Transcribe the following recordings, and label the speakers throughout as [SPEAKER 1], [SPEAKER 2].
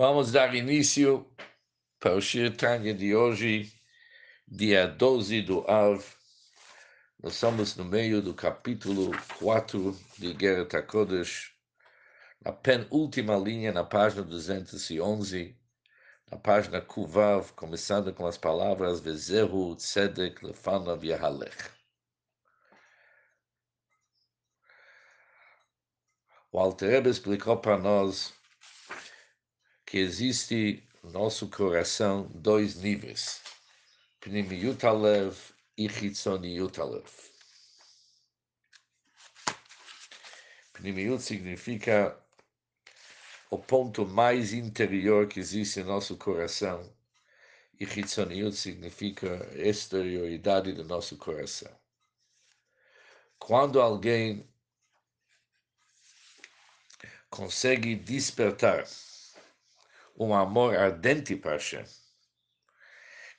[SPEAKER 1] Vamos dar início para o Shir Tanya de hoje, dia 12 do Av. Nós estamos no meio do capítulo 4 de Geret HaKodesh, na penúltima linha, na página 211, na página Kuvav, começando com as palavras Vezehu Tzedek Lefanav Yahalech. O Alter explicou para nós que existe no nosso coração dois níveis, Pnimiyut Alev e Hitzoniyut Alev. Pnimiyut significa o ponto mais interior que existe no nosso coração e Hitzoniyut significa exterioridade do nosso coração. Quando alguém consegue despertar um amor ardente para Hashem,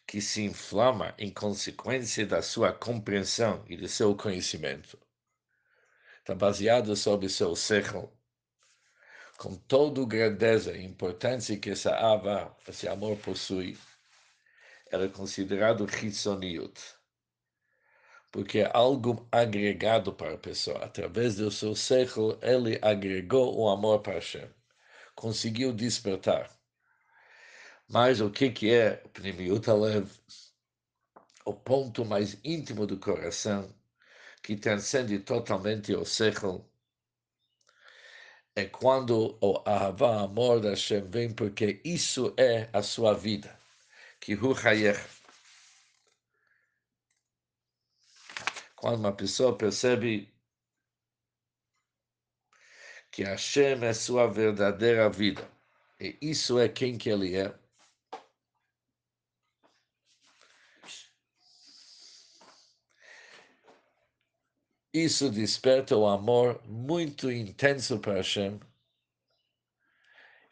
[SPEAKER 1] que se inflama em consequência da sua compreensão e do seu conhecimento. Está baseado sobre seu século, com toda a grandeza e importância que essa ava, esse amor possui, era é considerado Hitsoniut, porque é algo agregado para a pessoa. Através do seu século, ele agregou o amor para Hashem, conseguiu despertar. Mas o que, que é o Pnimiut Alev? O ponto mais íntimo do coração, que transcende totalmente o século, é quando o Ahavá, amor da Hashem, vem, porque isso é a sua vida. Que Hu Quando uma pessoa percebe que Hashem é sua verdadeira vida, e isso é quem que ele é, Isso desperta o amor muito intenso para Hashem,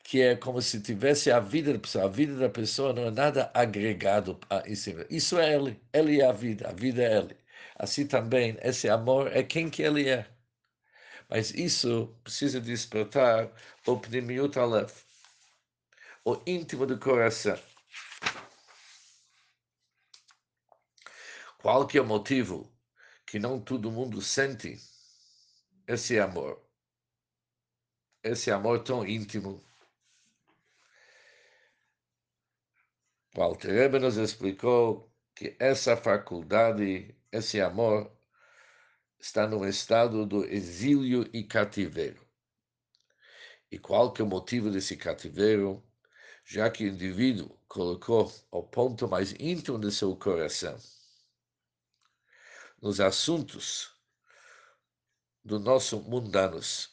[SPEAKER 1] que é como se tivesse a vida da pessoa. A vida da pessoa não é nada agregado a isso. Isso é ele. Ele é a vida. A vida é ele. Assim também, esse amor é quem que ele é. Mas isso precisa despertar o Pnimiut Aleph, o íntimo do coração. Qual que é o motivo que não todo mundo sente esse amor, esse amor tão íntimo. O Alter nos explicou que essa faculdade, esse amor, está no estado do exílio e cativeiro. E qual que é o motivo desse cativeiro? Já que o indivíduo colocou o ponto mais íntimo do seu coração nos assuntos do nosso mundanos,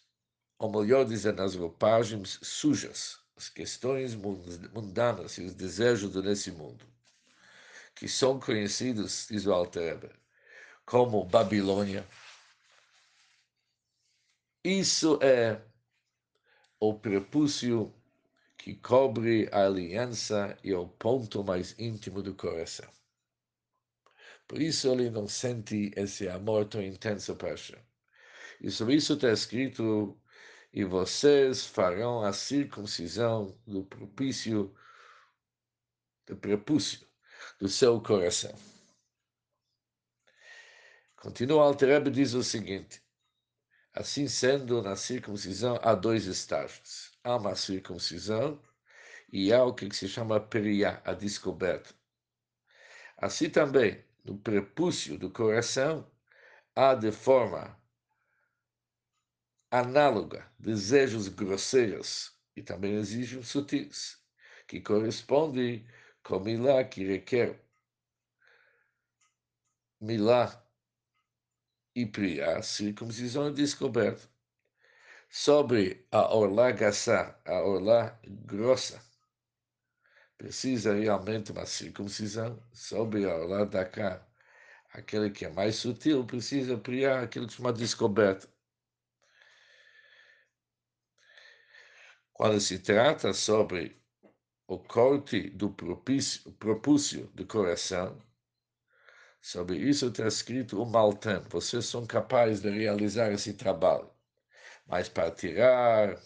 [SPEAKER 1] ou melhor dizendo, nas roupagens sujas, as questões mundanas e os desejos desse mundo, que são conhecidos, diz o Alter como Babilônia. Isso é o prepúcio que cobre a aliança e o ponto mais íntimo do coração. Por isso ele não sente esse amor tão intenso para Hashem. E sobre isso está escrito: e vocês farão a circuncisão do propício, do prepúcio do seu coração. Continua Altereb diz o seguinte: assim sendo, na circuncisão há dois estágios. Há uma circuncisão e há o que se chama periá, a descoberta. Assim também, no prepúcio do coração, há de forma análoga desejos grosseiros e também exigem sutis, que corresponde com milá que requer milá e priá, circuncisão e descoberta. Sobre a orla gassá, a orla grossa, precisa realmente uma circuncisão sobre o lado da cá. Aquele que é mais sutil precisa criar aquilo que chama descoberta. Quando se trata sobre o corte do propício, propúcio do coração, sobre isso está escrito o maltan. Vocês são capazes de realizar esse trabalho. Mas para tirar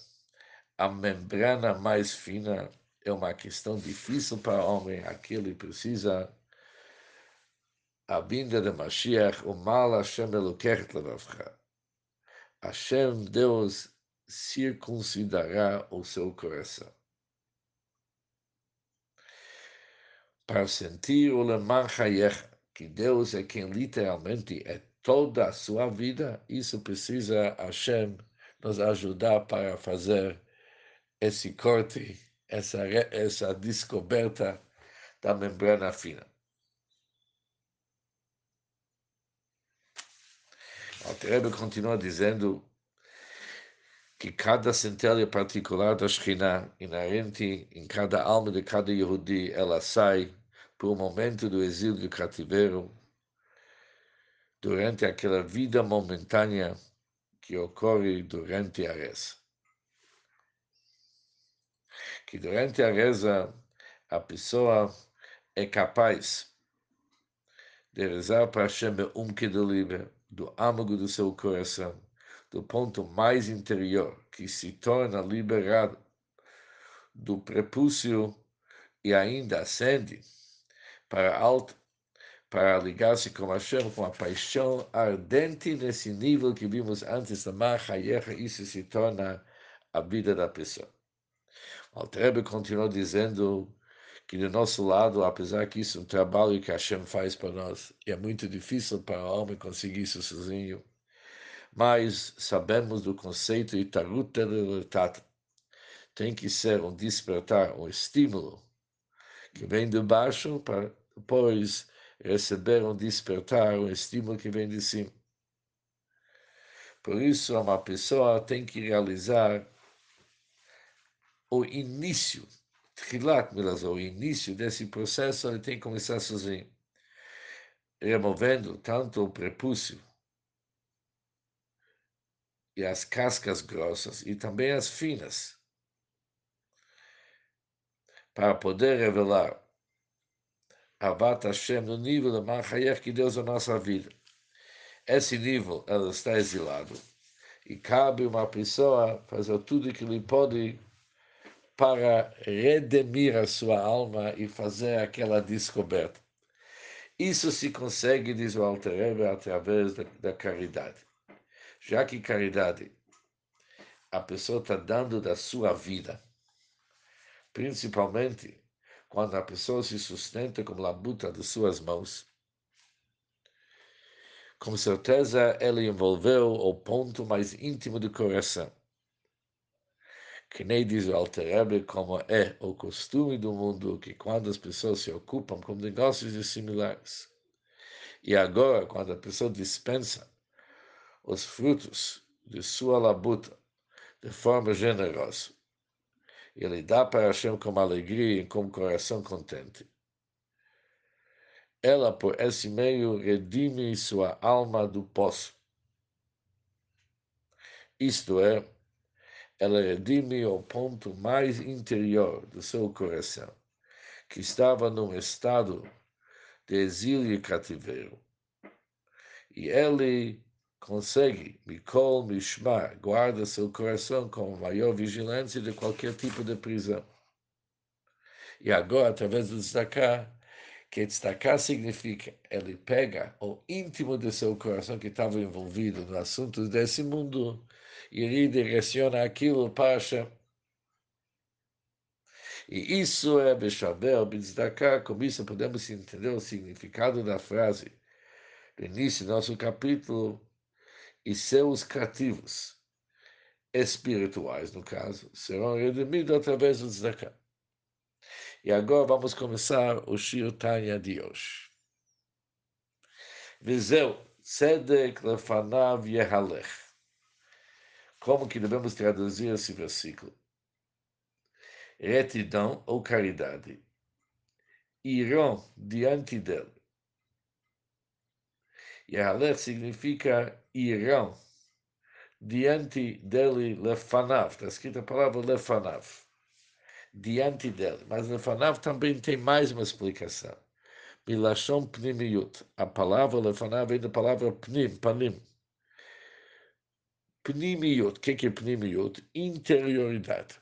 [SPEAKER 1] a membrana mais fina, é uma questão difícil para o homem, aqui ele precisa a vinda de Mashiach, o mal Hashem Elokech Levavcha. Hashem, Deus, circuncidará o seu coração. Para sentir o Leman Hayech, que Deus é quem literalmente é toda a sua vida, isso precisa Hashem nos ajudar para fazer esse corte, essa, essa descoberta da membrana fina. Alter continua dizendo que cada centelha particular da Shekhinah, inerente em cada alma de cada Yehudi, ela sai por um momento do exílio do cativeiro, durante aquela vida momentânea que ocorre durante a reza. Que durante a reza a pessoa é capaz de rezar para Hashem um que livre do âmago do seu coração, do ponto mais interior, que se torna liberado do prepúcio e ainda ascende para alto, para ligar-se com Hashem com a paixão ardente nesse nível que vimos antes da Mahayecha, isso se torna a vida da pessoa. Altrebe continuou dizendo que do nosso lado, apesar que isso é um trabalho que Hashem faz para nós, é muito difícil para o homem conseguir isso sozinho, mas sabemos do conceito Itaruta Tata. Tem que ser um despertar, um estímulo que vem de baixo para depois receber um despertar, um estímulo que vem de cima. Por isso, uma pessoa tem que realizar o início o início desse processo, ele tem que começar sozinho, removendo tanto o prepúcio e as cascas grossas e também as finas, para poder revelar Avat Hashem no nível de Manchayech que Deus é a nossa vida. Esse nível, ela está exilado. E cabe uma pessoa fazer tudo que lhe pode para redimir a sua alma e fazer aquela descoberta. Isso se consegue, diz o Alter através da, da caridade. Já que caridade, a pessoa está dando da sua vida, principalmente quando a pessoa se sustenta com a buta de suas mãos. Com certeza, ele envolveu o ponto mais íntimo do coração que nem diz o Alter como é o costume do mundo, que quando as pessoas se ocupam com negócios similares, e agora, quando a pessoa dispensa os frutos de sua labuta de forma generosa, ele dá para Hashem com alegria e com coração contente. Ela, por esse meio, redime sua alma do poço. Isto é, ela redime o ponto mais interior do seu coração, que estava num estado de exílio e cativeiro. E ele consegue, Mikol Mishmar, guarda seu coração com maior vigilância de qualquer tipo de prisão. E agora, através do destacar, que destacar significa ele pega o íntimo de seu coração que estava envolvido no assunto desse mundo ele direciona aquilo para Hashem. E isso é Beshavel, Bizdaka, com isso podemos entender o significado da frase do início do nosso capítulo, e seus cativos espirituais, no caso, serão redimidos através do Tzedakah. E agora vamos começar o Shir Tanya de hoje. Vezeu, Tzedek lefanav yehalech. Como que devemos traduzir esse versículo? Retidão ou caridade irão diante dele. E significa irão diante dele lefanav. Está escrita a palavra lefanav. Diante dele. Mas lefanav também tem mais uma explicação. Milachon pnimiut. A palavra lefanav vem da palavra pnim, panim Pnimiut. O que é, que pnimiut? Interioridade.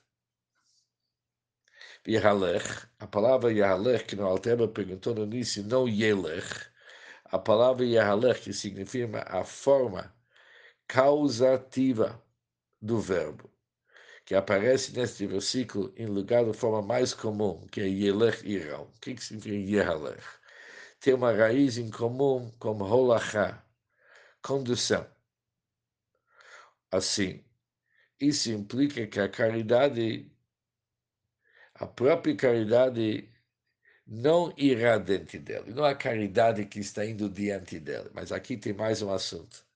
[SPEAKER 1] Yahalech, a palavra Yahalech, que no Alteba perguntou no início, não Yelech, a palavra Yahalech, que significa a forma causativa do verbo, que aparece neste versículo em lugar da forma mais comum, que é Yelech Irão. O que, que significa Yahalech? Tem uma raiz em comum como Holachá, condução. Assim, isso implica que a caridade a própria caridade não irá dentro dele. Não a caridade que está indo diante dele. Mas aqui tem mais um assunto.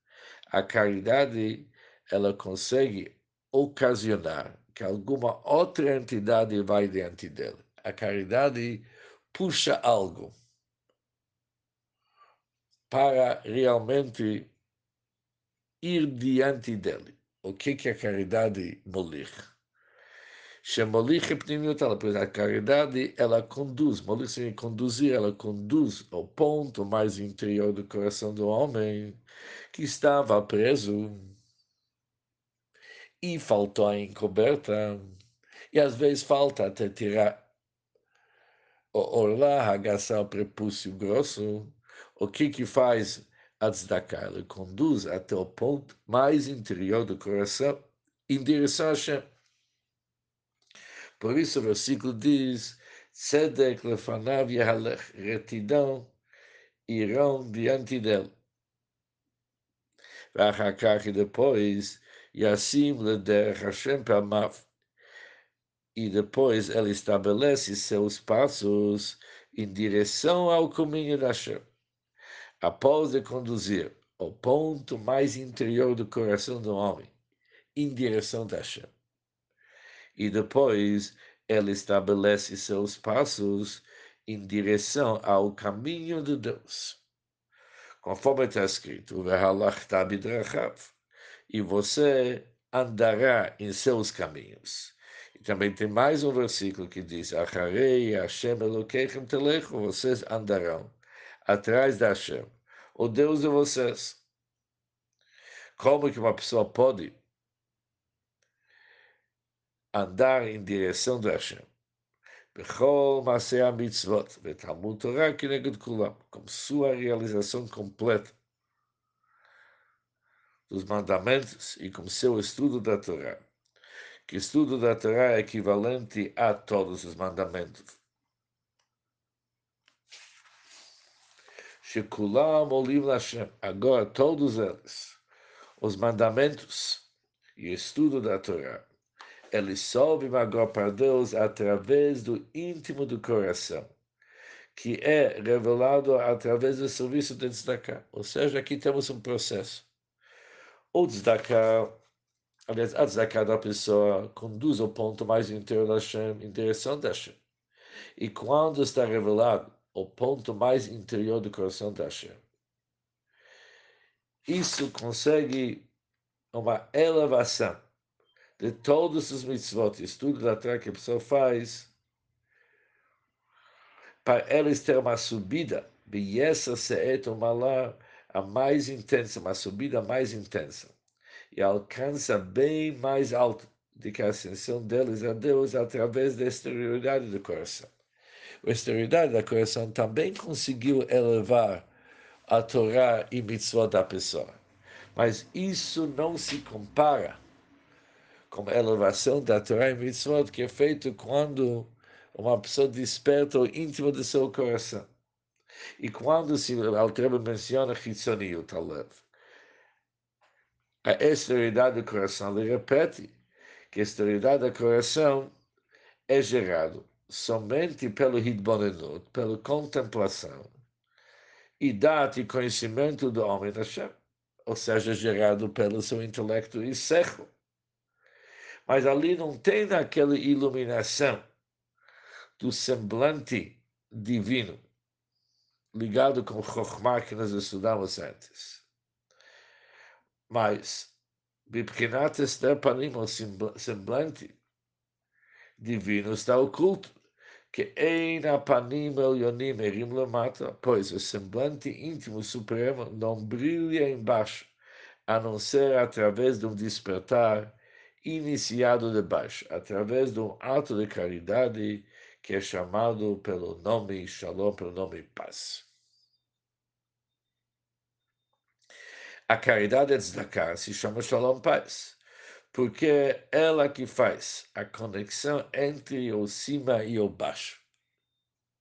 [SPEAKER 1] A caridade, ela consegue ocasionar que alguma outra entidade vai diante dele. A caridade puxa algo para realmente ir diante dele. O que, que a caridade molir? Shemolich pnimiut, ela, pois a caridade, ela conduz, molich significa conduzir, ela conduz ao ponto mais interior do coração do homem que estava preso e faltou a encoberta, e às vezes falta até tirar o orlar, agaçar o prepúcio grosso, o que que faz tzedakah? Ele conduz até o ponto mais interior do coração em direção a Hashem. Por isso o versículo diz: Tzedek lefanav yahalech, retidão irão diante dele. Vachakach e depois, Yassim leder Hashem pamav. E depois ele estabelece seus passos em direção ao caminho da Hashem. Após de conduzir ao ponto mais interior do coração do homem, em direção da Hashem e depois ele estabelece seus passos em direção ao caminho de Deus. Conforme está escrito, e você andará em seus caminhos. E também tem mais um versículo que diz: Acharei Hashem vocês andarão atrás da Hashem, o Deus de vocês. Como que uma pessoa pode andar em direção do Hashem. Como sua realização completa dos mandamentos e como seu estudo da Torá. Que estudo da Torá é equivalente a todos os mandamentos. Shekulam Olim Lashem, agora todos eles, os mandamentos e estudo da Torá ele sobe agora para Deus através do íntimo do coração, que é revelado através do serviço de tzedakah. Ou seja, aqui temos um processo. O tzedakah, aliás, a tzedakah da pessoa conduz ao ponto mais interior da Hashem, em direção da Hashem. E quando está revelado o ponto mais interior do coração da Hashem, isso consegue uma elevação de todos os mitzvot, estudo da Torá que a pessoa faz, para eles ter uma subida, Biesa Seet Malá, a mais intensa, uma subida mais intensa, e alcança bem mais alto do que a ascensão deles a Deus através da exterioridade do coração. A exterioridade do coração também conseguiu elevar a Torá e mitzvot da pessoa. Mas isso não se compara como elevação da Torá e Mitzvot, que é feito quando uma pessoa desperta o íntimo do seu coração. E quando se Altreba menciona Hitzoniut Alev, a exterioridade do coração, ele repete que a exterioridade do coração é gerado somente pelo Hidbonenut, pela contemplação e data e conhecimento do homem Hashem, ou seja, gerado pelo seu intelecto e serro mas ali não tem aquela iluminação do semblante divino ligado com Chokhmah que nós estudamos antes. Mas, Bipkinat Esther Panim, o semblante divino, está oculto. Que Eina Panim Elionim Erim Lamata, pois o semblante íntimo supremo não brilha embaixo, a não ser através de um despertar iniciado de baixo, através de um ato de caridade que é chamado pelo nome Shalom, pelo nome paz. A caridade tzedakah se chama Shalom Paz, porque é ela que faz a conexão entre o cima e o baixo.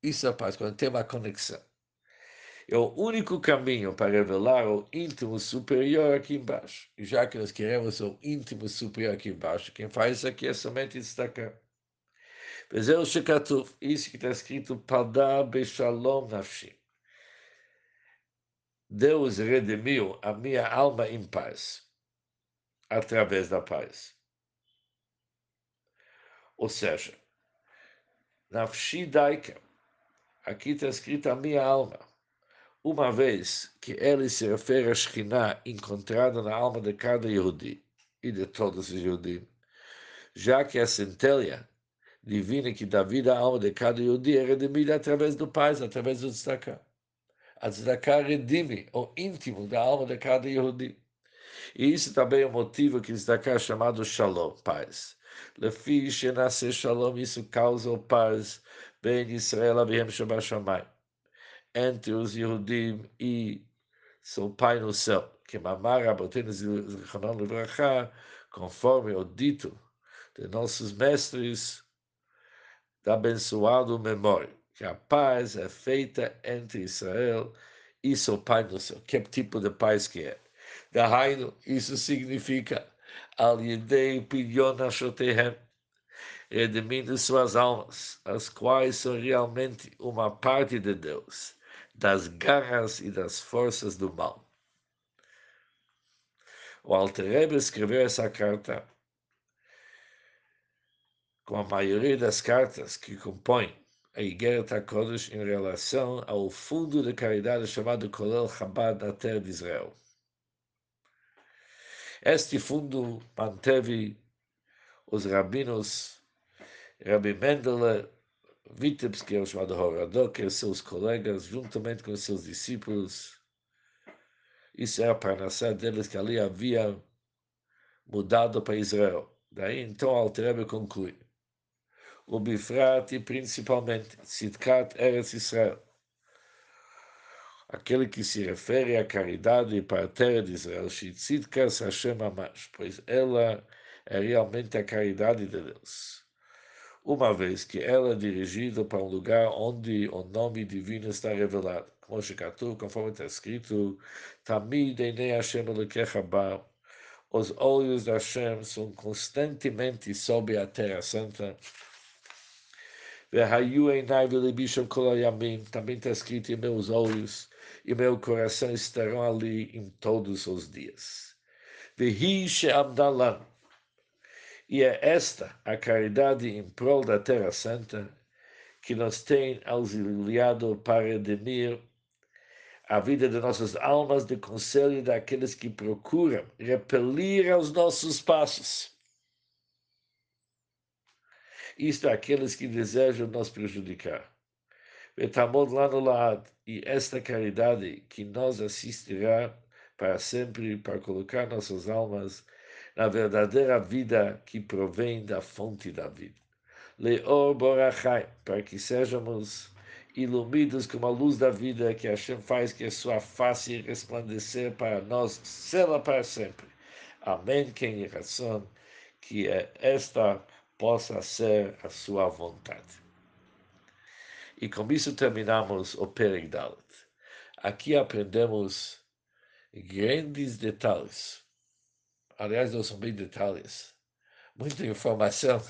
[SPEAKER 1] Isso é paz, quando tem uma conexão. É o único caminho para revelar o íntimo superior aqui embaixo. E já que nós queremos o íntimo superior aqui embaixo, quem faz isso aqui é somente destacar. Bezerro Shekatuf, isso que está escrito, Padá Beshalom Nafshim. Deus redimiu a minha alma em paz através da paz. Ou seja, Nafshi Daika, aqui está escrito a minha alma. Uma vez que ele se refere a Shekhinah encontrada na alma de cada Yehudi e de todos os Yehudim, já que a centelha divina que dá vida à alma de cada Yehudi é redimida através do paz, através do destacar. A tzedakah redime o íntimo da alma de cada Yehudi. E isso também é o motivo que tzedakah é chamado Shalom, paz. Lefi nasce Shalom, isso causa paz, bem Israel Abihem Shabbat entre os Yehudim e seu Pai no céu, que Mamar Abotenu Zichronon Livrachá, conforme o dito de nossos mestres da abençoado memória que a paz é feita entre Israel e seu pai no céu. Que tipo de paz que é? Dahainu, isso significa al yedei pidyon ashotehem, redimindo suas almas, as quais são realmente uma parte de Deus, das garras e das forças do mal. O Alter escreveu essa carta com a maioria das cartas que compõem a Igeret HaKodesh em relação ao fundo de caridade chamado Kolel Chabad na terra de Israel. Este fundo manteve os rabinos Rabbi Mendele, Vitebski, é o chamado e seus colegas, juntamente com seus discípulos. Isso era para nascer deles que ali havia mudado para Israel. Daí então Altrebe conclui. O Bifrat e principalmente Sidkat Eretz Israel Aquele que se refere à caridade para a terra de Israel, Shitzitkas Hashem Amash, pois ela é realmente a caridade de Deus. Uma vez que ela é dirigida para um lugar onde o nome divino está revelado. Como Shekatu, conforme está escrito, Tamid Hashem os olhos de Hashem são constantemente sobre a terra santa, também está escrito, e meus olhos e meu coração estarão ali em todos os dias. E é esta a caridade em prol da Terra Santa que nos tem auxiliado para redimir a vida de nossas almas de conselho daqueles que procuram repelir aos nossos passos isto é aqueles que desejam nos prejudicar. Betamod lá no lado, e esta caridade que nos assistirá para sempre, para colocar nossas almas na verdadeira vida que provém da fonte da vida. Leor Borachai, para que sejamos iluminados como a luz da vida que Hashem faz que a sua face resplandecer para nós, sela para sempre. Amém, quem razão, que é esta possa ser a sua vontade. E com isso terminamos o Perigdalet. Aqui aprendemos grandes detalhes. Aliás, não são bem detalhes. Muita informação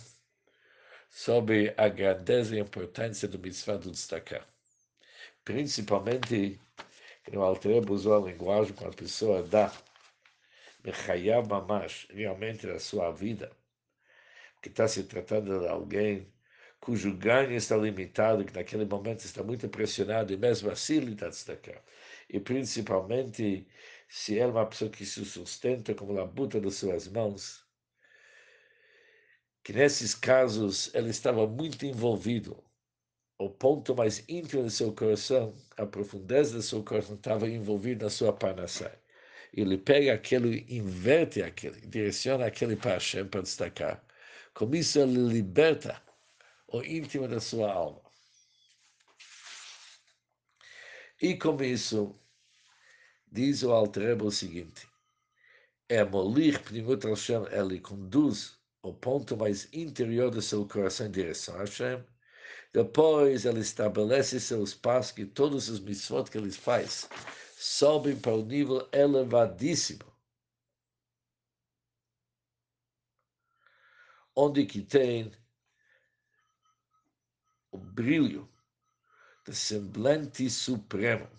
[SPEAKER 1] sobre a grandeza e importância do mitzvah do destacar. Principalmente, no Alter usou a linguagem quando a pessoa dá Mechayav Mamash, realmente na sua vida, que está se tratando de alguém cujo ganho está limitado, que naquele momento está muito pressionado e mesmo assim ele está destacando. E principalmente se é uma pessoa que se sustenta como a buta das suas mãos, que nesses casos ele estava muito envolvido. O ponto mais íntimo do seu coração, a profundeza do seu coração estava envolvido na sua panassai. ele pega aquele, inverte aquele, direciona aquele para Hashem para destacar. Com isso ele liberta o íntimo da sua alma. E com isso, diz o Altrebo o seguinte, é molir Pnimut Hashem, ele conduz o ponto mais interior do seu coração em direção a Hashem, depois ele estabelece seus passos que todos os mitzvot que ele faz sobem para um nível elevadíssimo. Onde que tem brilho do semblante supremo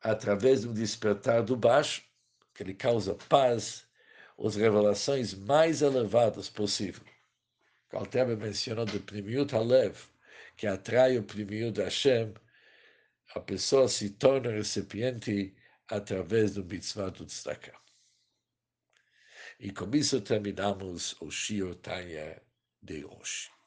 [SPEAKER 1] através do despertar do baixo, que ele causa paz, as revelações mais elevadas possível. Kaltebe mencionou de Primiut Halev, que atrai o Primiut Hashem, a pessoa se torna recipiente através do mitzvah do tzedakah. E com isso terminamos o Shio Tanya de hoje.